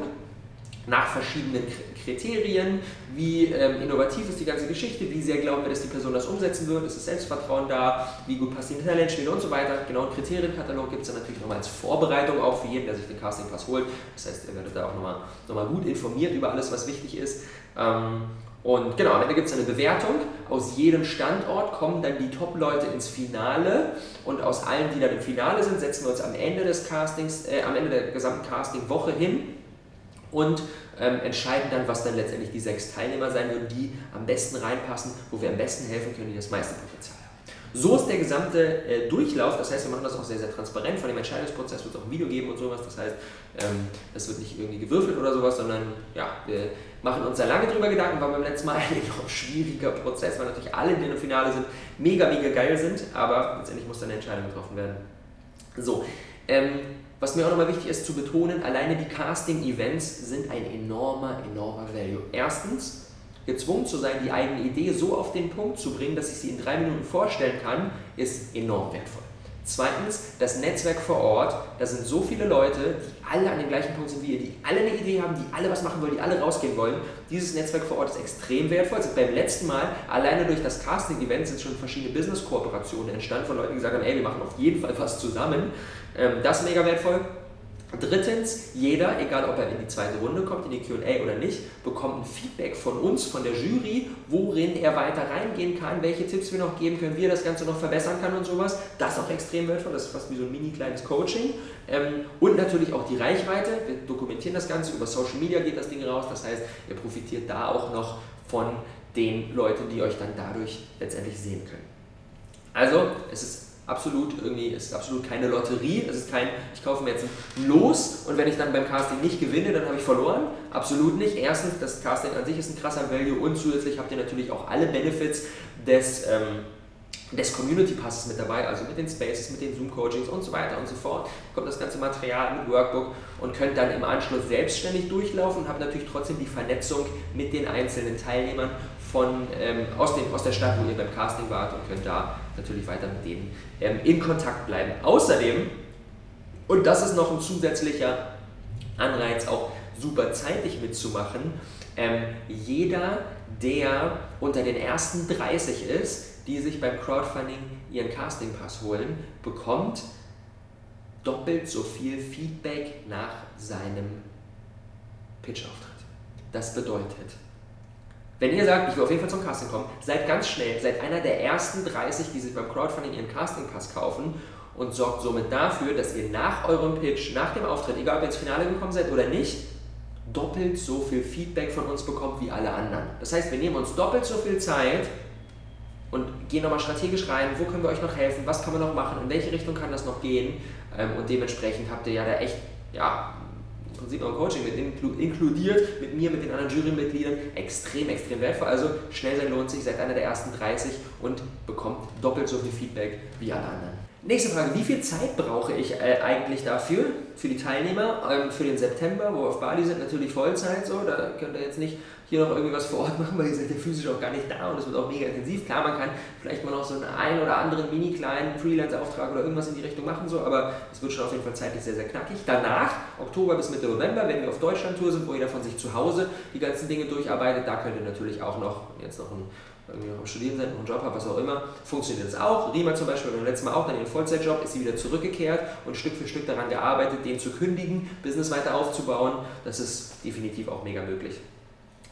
nach verschiedenen Kriterien, wie ähm, innovativ ist die ganze Geschichte, wie sehr glauben wir, dass die Person das umsetzen wird, ist das Selbstvertrauen da, wie gut passt die Talentspiele und so weiter. Genau, einen Kriterienkatalog gibt es dann natürlich nochmal als Vorbereitung auch für jeden, der sich den Castingpass holt. Das heißt, ihr werdet da auch nochmal noch mal gut informiert über alles, was wichtig ist. Ähm, und genau, am Ende gibt es eine Bewertung. Aus jedem Standort kommen dann die Top-Leute ins Finale und aus allen, die dann im Finale sind, setzen wir uns am Ende des Castings, äh, am Ende der gesamten Casting-Woche hin und ähm, entscheiden dann, was dann letztendlich die sechs Teilnehmer sein würden, die am besten reinpassen, wo wir am besten helfen können, die das meiste Potenzial haben. So ist der gesamte äh, Durchlauf, das heißt, wir machen das auch sehr, sehr transparent. Von dem Entscheidungsprozess wird es auch ein Video geben und sowas. Das heißt, ähm, das wird nicht irgendwie gewürfelt oder sowas, sondern ja, wir machen uns sehr lange drüber Gedanken, war beim letzten Mal ein enorm schwieriger Prozess, weil natürlich alle, die im Finale sind, mega, mega geil sind, aber letztendlich muss dann eine Entscheidung getroffen werden. So, ähm, was mir auch nochmal wichtig ist zu betonen, alleine die Casting-Events sind ein enormer, enormer Value. Erstens, gezwungen zu sein, die eigene Idee so auf den Punkt zu bringen, dass ich sie in drei Minuten vorstellen kann, ist enorm wertvoll. Zweitens, das Netzwerk vor Ort. Da sind so viele Leute, die alle an dem gleichen Punkt sind wie ihr, die alle eine Idee haben, die alle was machen wollen, die alle rausgehen wollen. Dieses Netzwerk vor Ort ist extrem wertvoll. Also beim letzten Mal, alleine durch das Casting-Event, sind schon verschiedene Business-Kooperationen entstanden von Leuten, die gesagt haben, ey, wir machen auf jeden Fall was zusammen. Ähm, das ist mega wertvoll. Drittens, jeder, egal ob er in die zweite Runde kommt, in die QA oder nicht, bekommt ein Feedback von uns, von der Jury, worin er weiter reingehen kann, welche Tipps wir noch geben können, wie er das Ganze noch verbessern kann und sowas. Das ist auch extrem wertvoll, das ist fast wie so ein mini kleines Coaching. Ähm, und natürlich auch die Reichweite. Wir dokumentieren das Ganze, über Social Media geht das Ding raus, das heißt, ihr profitiert da auch noch von den Leuten, die euch dann dadurch letztendlich sehen können. Also, es ist absolut irgendwie, es ist absolut keine Lotterie, es ist kein, ich kaufe mir jetzt ein Los und wenn ich dann beim Casting nicht gewinne, dann habe ich verloren. Absolut nicht. Erstens, das Casting an sich ist ein krasser Value und zusätzlich habt ihr natürlich auch alle Benefits des, ähm, des Community Passes mit dabei, also mit den Spaces, mit den Zoom-Coachings und so weiter und so fort. Kommt das ganze Material mit Workbook und könnt dann im Anschluss selbstständig durchlaufen und habt natürlich trotzdem die Vernetzung mit den einzelnen Teilnehmern von, ähm, aus, dem, aus der Stadt, wo ihr beim Casting wart und könnt da natürlich weiter mit denen ähm, in Kontakt bleiben. Außerdem, und das ist noch ein zusätzlicher Anreiz, auch super zeitig mitzumachen, ähm, jeder, der unter den ersten 30 ist, die sich beim Crowdfunding ihren Castingpass holen, bekommt doppelt so viel Feedback nach seinem Pitch-Auftritt. Das bedeutet, wenn ihr sagt, ich will auf jeden Fall zum Casting kommen, seid ganz schnell, seid einer der ersten 30, die sich beim Crowdfunding ihren Castingpass kaufen und sorgt somit dafür, dass ihr nach eurem Pitch, nach dem Auftritt, egal ob ihr ins Finale gekommen seid oder nicht, doppelt so viel Feedback von uns bekommt wie alle anderen. Das heißt, wir nehmen uns doppelt so viel Zeit und gehen nochmal strategisch rein, wo können wir euch noch helfen, was kann man noch machen, in welche Richtung kann das noch gehen ähm, und dementsprechend habt ihr ja da echt ja, Prinzip auch Coaching mit inkludiert, mit mir, mit den anderen Jurymitgliedern, extrem, extrem wertvoll. Also schnell sein lohnt sich, seid einer der ersten 30 und bekommt doppelt so viel Feedback wie alle anderen. Nächste Frage, wie viel Zeit brauche ich äh, eigentlich dafür, für die Teilnehmer, ähm, für den September, wo wir auf Bali sind, natürlich Vollzeit so, da könnt ihr jetzt nicht hier noch irgendwie was vor Ort machen, weil ihr seid ja physisch auch gar nicht da und es wird auch mega intensiv. Klar, man kann vielleicht mal noch so einen ein oder anderen mini kleinen Freelance-Auftrag oder irgendwas in die Richtung machen, so, aber es wird schon auf jeden Fall zeitlich sehr, sehr knackig. Danach, Oktober bis Mitte November, wenn wir auf Deutschland-Tour sind, wo jeder von sich zu Hause die ganzen Dinge durcharbeitet, da könnt ihr natürlich auch noch jetzt noch ein irgendwie noch am Studieren sind, einen Job habe, was auch immer, funktioniert das auch. Rima zum Beispiel beim letzten Mal auch dann ihren Vollzeitjob, ist sie wieder zurückgekehrt und Stück für Stück daran gearbeitet, den zu kündigen, Business weiter aufzubauen. Das ist definitiv auch mega möglich.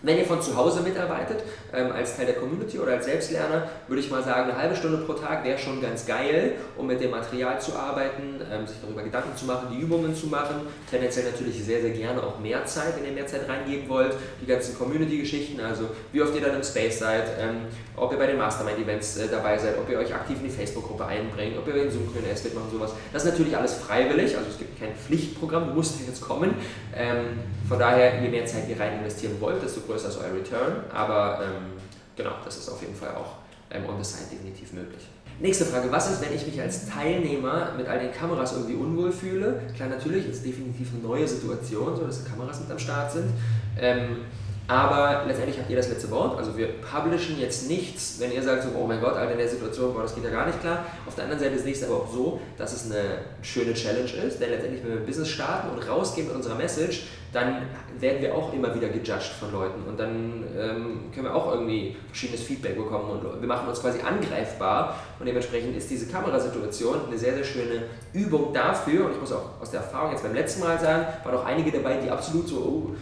Wenn ihr von zu Hause mitarbeitet, ähm, als Teil der Community oder als Selbstlerner, würde ich mal sagen, eine halbe Stunde pro Tag wäre schon ganz geil, um mit dem Material zu arbeiten, ähm, sich darüber Gedanken zu machen, die Übungen zu machen. Tendenziell natürlich sehr, sehr gerne auch mehr Zeit, wenn ihr mehr Zeit reingeben wollt. Die ganzen Community-Geschichten, also wie oft ihr dann im Space seid, ähm, ob ihr bei den Mastermind-Events äh, dabei seid, ob ihr euch aktiv in die Facebook-Gruppe einbringt, ob ihr in Zoom-QNS mitmachen, sowas. Das ist natürlich alles freiwillig, also es gibt kein Pflichtprogramm, du musst jetzt kommen. Ähm, von daher, je mehr Zeit ihr rein investieren wollt, desto größer ist euer Return. Aber ähm, genau, das ist auf jeden Fall auch ähm, on the side definitiv möglich. Nächste Frage, was ist, wenn ich mich als Teilnehmer mit all den Kameras irgendwie unwohl fühle? Klar, natürlich ist definitiv eine neue Situation, so dass Kameras mit am Start sind. Ähm, Aber letztendlich habt ihr das letzte Wort. Also wir publishen jetzt nichts, wenn ihr sagt, so, oh mein Gott, Alter, in der Situation, boah, das geht ja gar nicht klar. Auf der anderen Seite ist es aber auch so, dass es eine schöne Challenge ist, denn letztendlich, wenn wir ein Business starten und rausgehen mit unserer Message, dann werden wir auch immer wieder gejudged von Leuten und dann ähm, können wir auch irgendwie verschiedenes Feedback bekommen und wir machen uns quasi angreifbar und dementsprechend ist diese Kamerasituation eine sehr, sehr schöne Übung dafür und ich muss auch aus der Erfahrung jetzt beim letzten Mal sagen, waren auch einige dabei, die absolut so, oh,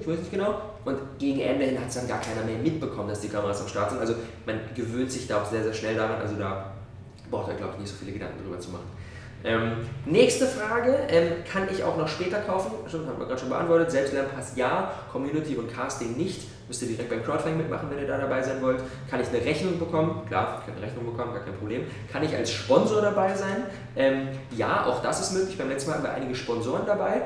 ich weiß nicht genau. Und gegen Ende hin hat es dann gar keiner mehr mitbekommen, dass die Kameras am Start sind. Also man gewöhnt sich da auch sehr, sehr schnell daran. Also da braucht er, glaube ich, nicht so viele Gedanken drüber zu machen. Ähm, nächste Frage, ähm, kann ich auch noch später kaufen? Schon, haben wir gerade schon beantwortet. Selbstlernpass ja, Community und Casting nicht. Müsst ihr direkt beim Crowdfunding mitmachen, wenn ihr da dabei sein wollt. Kann ich eine Rechnung bekommen? Klar, ich kann eine Rechnung bekommen, gar kein Problem. Kann ich als Sponsor dabei sein? Ähm, ja, auch das ist möglich. Beim letzten Mal haben wir einige Sponsoren dabei,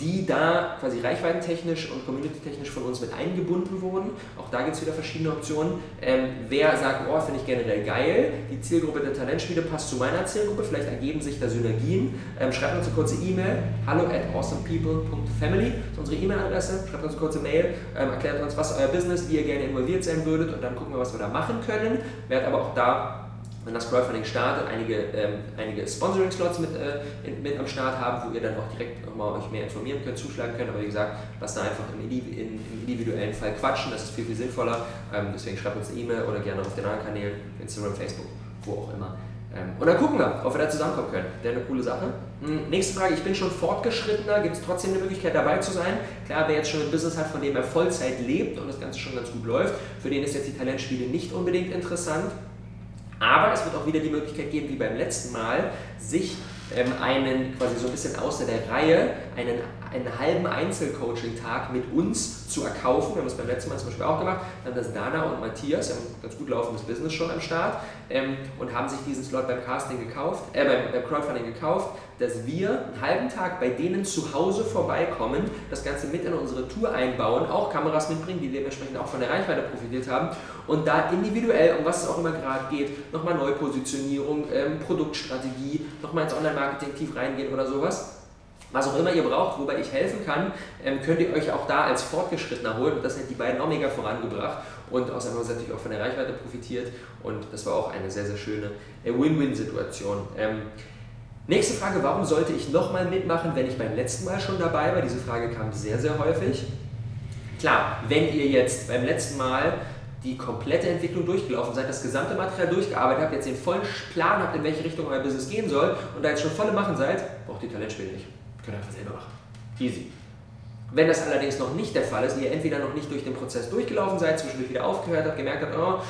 die da quasi reichweitentechnisch und community-technisch von uns mit eingebunden wurden. Auch da gibt es wieder verschiedene Optionen. Ähm, wer sagt, oh, finde ich generell geil, die Zielgruppe der Talentspiele passt zu meiner Zielgruppe, vielleicht ergeben sich da Synergien. Ähm, schreibt uns eine kurze E-Mail, hallo at awesomepeople.family, ist unsere E-Mail-Adresse. Schreibt uns eine kurze Mail, ähm, erklärt uns, was euer Business, wie ihr gerne involviert sein würdet und dann gucken wir, was wir da machen können. Werdet aber auch da wenn das Crowdfunding startet, einige, ähm, einige Sponsoring-Slots mit, äh, mit am Start haben, wo ihr dann auch direkt nochmal euch mehr informieren könnt, zuschlagen könnt. Aber wie gesagt, lasst da einfach im, in, im individuellen Fall quatschen, das ist viel, viel sinnvoller. Ähm, deswegen schreibt uns eine E-Mail oder gerne auf den anderen Kanälen, Instagram, Facebook, wo auch immer. Ähm, und dann gucken wir, ob wir da zusammenkommen können. Wäre eine coole Sache. Hm, nächste Frage, ich bin schon fortgeschrittener, gibt es trotzdem eine Möglichkeit dabei zu sein? Klar, wer jetzt schon ein Business hat, von dem er Vollzeit lebt und das Ganze schon ganz gut läuft, für den ist jetzt die Talentspiele nicht unbedingt interessant. Aber es wird auch wieder die Möglichkeit geben, wie beim letzten Mal, sich ähm, einen quasi so ein bisschen außer der Reihe, einen, einen halben Einzelcoaching-Tag mit uns zu erkaufen. Wir haben das beim letzten Mal zum Beispiel auch gemacht. Dann das Dana und Matthias, haben ein ganz gut laufendes Business schon am Start ähm, und haben sich diesen Slot beim Casting gekauft, äh, beim, beim Crowdfunding gekauft, dass wir einen halben Tag bei denen zu Hause vorbeikommen, das Ganze mit in unsere Tour einbauen, auch Kameras mitbringen, die dementsprechend auch von der Reichweite profitiert haben und da individuell, um was es auch immer gerade geht, nochmal Neupositionierung, ähm, Produktstrategie, nochmal ins Online-Marketing tief reingehen oder sowas. Was auch immer ihr braucht, wobei ich helfen kann, ähm, könnt ihr euch auch da als Fortgeschrittener holen. Und das hat die beiden auch mega vorangebracht und außerdem sie natürlich auch von der Reichweite profitiert. Und das war auch eine sehr, sehr schöne äh, Win-Win-Situation. Ähm, nächste Frage, warum sollte ich nochmal mitmachen, wenn ich beim letzten Mal schon dabei war? Diese Frage kam sehr, sehr häufig. Klar, wenn ihr jetzt beim letzten Mal die komplette Entwicklung durchgelaufen seid, das gesamte Material durchgearbeitet habt, jetzt den vollen Plan habt, in welche Richtung euer Business gehen soll und da jetzt schon volle machen seid, braucht ihr Talentspiele nicht. Könnt ihr einfach selber machen. Easy. Wenn das allerdings noch nicht der Fall ist, ihr entweder noch nicht durch den Prozess durchgelaufen seid, zwischendurch wieder aufgehört habt, gemerkt habt, oh,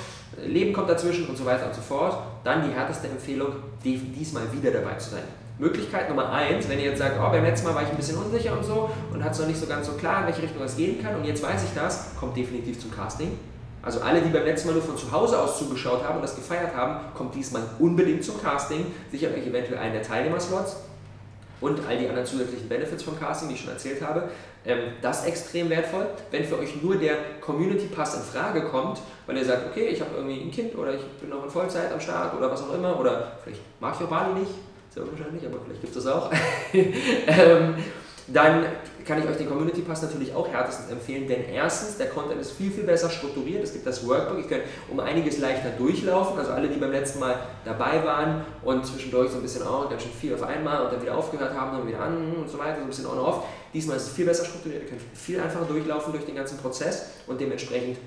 Leben kommt dazwischen und so weiter und so fort, dann die härteste Empfehlung, diesmal wieder dabei zu sein. Möglichkeit Nummer eins, wenn ihr jetzt sagt, oh, beim letzten Mal war ich ein bisschen unsicher und so und hat es noch nicht so ganz so klar, in welche Richtung es gehen kann und jetzt weiß ich das, kommt definitiv zum Casting. Also alle, die beim letzten Mal nur von zu Hause aus zugeschaut haben und das gefeiert haben, kommt diesmal unbedingt zum Casting, sichert euch eventuell einen der Teilnehmerslots und all die anderen zusätzlichen Benefits vom Casting, die ich schon erzählt habe. Ähm, das ist extrem wertvoll. Wenn für euch nur der Community Pass in Frage kommt, weil ihr sagt, okay, ich habe irgendwie ein Kind oder ich bin noch in Vollzeit am Start oder was auch immer, oder vielleicht mag ich auch Bali nicht, sehr wahrscheinlich, aber vielleicht gibt es das auch. dann kann ich euch den Community Pass natürlich auch härtestens empfehlen, denn erstens, der Content ist viel, viel besser strukturiert. Es gibt das Workbook, ich kann um einiges leichter durchlaufen. Also alle, die beim letzten Mal dabei waren und zwischendurch so ein bisschen auch oh, ganz schön viel auf einmal und dann wieder aufgehört haben, dann wieder an und so weiter, so ein bisschen on-off. Diesmal ist es viel besser strukturiert, ihr könnt viel einfacher durchlaufen durch den ganzen Prozess und dementsprechend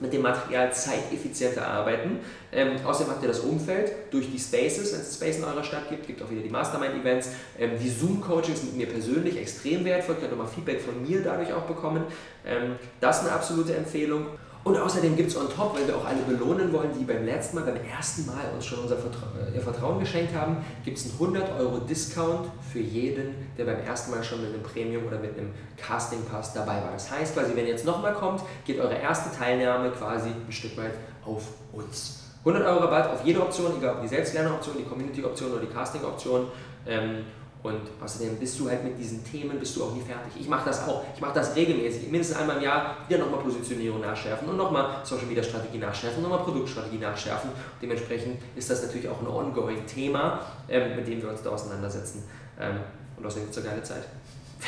mit dem Material zeiteffizienter arbeiten. Ähm, außerdem habt ihr das Umfeld durch die Spaces, wenn es Space in eurer Stadt gibt, gibt auch wieder die Mastermind-Events. Ähm, die Zoom-Coachings mit mir persönlich extrem wertvoll, könnt nochmal Feedback von mir dadurch auch bekommen. Ähm, das ist eine absolute Empfehlung. Und außerdem gibt es on top, weil wir auch alle belohnen wollen, die beim letzten Mal, beim ersten Mal uns schon unser Vertra ihr Vertrauen geschenkt haben, gibt es einen 100 Euro Discount für jeden, der beim ersten Mal schon mit einem Premium oder mit einem Casting Pass dabei war. Das heißt quasi, wenn ihr jetzt nochmal kommt, geht eure erste Teilnahme quasi ein Stück weit auf uns. 100 Euro Rabatt auf jede Option, egal ob die Selbstlerneroption, die Community-Option oder die Casting-Option. Ähm, und außerdem bist du halt mit diesen Themen, bist du auch nie fertig. Ich mache das auch. Ich mache das regelmäßig. Mindestens einmal im Jahr wieder nochmal Positionierung nachschärfen und nochmal Social Media Strategie nachschärfen, nochmal Produktstrategie nachschärfen. dementsprechend ist das natürlich auch ein ongoing Thema, ähm, mit dem wir uns da auseinandersetzen. Ähm, und außerdem gibt es eine geile Zeit.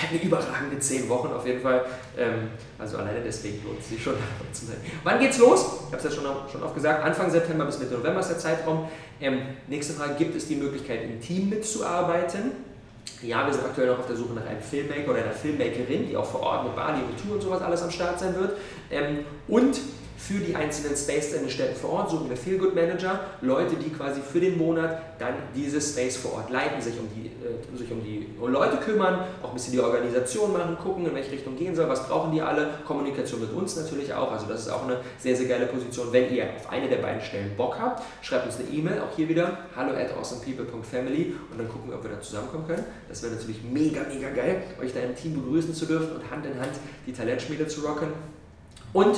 werden überragende 10 Wochen auf jeden Fall. Ähm, also alleine deswegen lohnt es sich schon dabei zu sein. Wann geht's los? Ich habe es ja schon, schon oft gesagt, Anfang September bis Mitte November ist der Zeitraum. Ähm, nächste Frage, gibt es die Möglichkeit im Team mitzuarbeiten? Ja, wir sind aktuell noch auf der Suche nach einem Filmmaker oder einer Filmmakerin, die auch vor Ort mit Bali und Tour und sowas alles am Start sein wird. Ähm, und für die einzelnen den Städten vor Ort suchen wir Feel Good Manager, Leute, die quasi für den Monat dann diese Space vor Ort leiten, sich um die, äh, sich um die Leute kümmern, auch ein bisschen die Organisation machen, gucken, in welche Richtung gehen soll, was brauchen die alle, Kommunikation mit uns natürlich auch, also das ist auch eine sehr, sehr geile Position. Wenn ihr auf eine der beiden Stellen Bock habt, schreibt uns eine E-Mail, auch hier wieder, hallo at awesomepeople.family und dann gucken wir, ob wir da zusammenkommen können. Das wäre natürlich mega, mega geil, euch da im Team begrüßen zu dürfen und Hand in Hand die Talentschmiede zu rocken. Und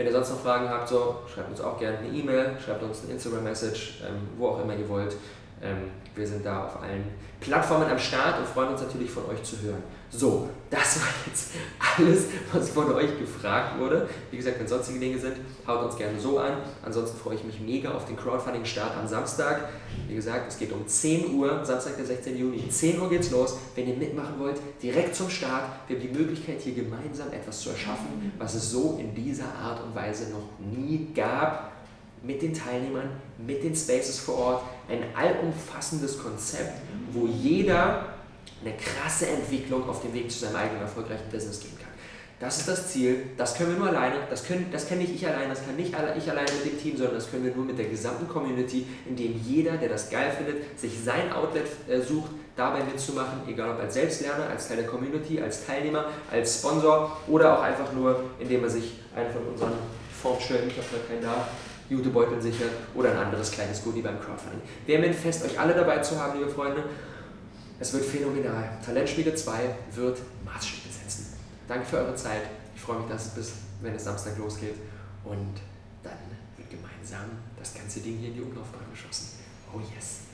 wenn ihr sonst noch Fragen habt, so, schreibt uns auch gerne eine E-Mail, schreibt uns eine Instagram-Message, ähm, wo auch immer ihr wollt. Ähm, wir sind da auf allen Plattformen am Start und freuen uns natürlich von euch zu hören. So, das war jetzt alles, was von euch gefragt wurde. Wie gesagt, wenn sonstige Dinge sind, haut uns gerne so an. Ansonsten freue ich mich mega auf den Crowdfunding-Start am Samstag. Wie gesagt, es geht um 10 Uhr, Samstag, der 16. Juni. 10 Uhr geht's los. Wenn ihr mitmachen wollt, direkt zum Start. Wir haben die Möglichkeit, hier gemeinsam etwas zu erschaffen, was es so in dieser Art und Weise noch nie gab. Mit den Teilnehmern, mit den Spaces vor Ort. Ein allumfassendes Konzept, wo jeder eine krasse Entwicklung auf dem Weg zu seinem eigenen erfolgreichen Business gehen kann. Das ist das Ziel, das können wir nur alleine, das, können, das kann nicht ich allein, das kann nicht ich alleine mit dem Team, sondern das können wir nur mit der gesamten Community, in dem jeder, der das geil findet, sich sein Outlet äh, sucht, dabei mitzumachen, egal ob als Selbstlerner, als Teil der Community, als Teilnehmer, als Sponsor oder auch einfach nur, indem er sich einen von unseren Formschirmen, ich habe da keinen da, Jutebeutel sichert oder ein anderes kleines Goodie beim Crowdfunding. Wäre mir fest, euch alle dabei zu haben, liebe Freunde. Es wird phänomenal. Talentspiele 2 wird Maßstäbe setzen. Danke für eure Zeit. Ich freue mich, dass es bis, wenn es Samstag losgeht. Und dann wird gemeinsam das ganze Ding hier in die Umlaufbahn geschossen. Oh yes.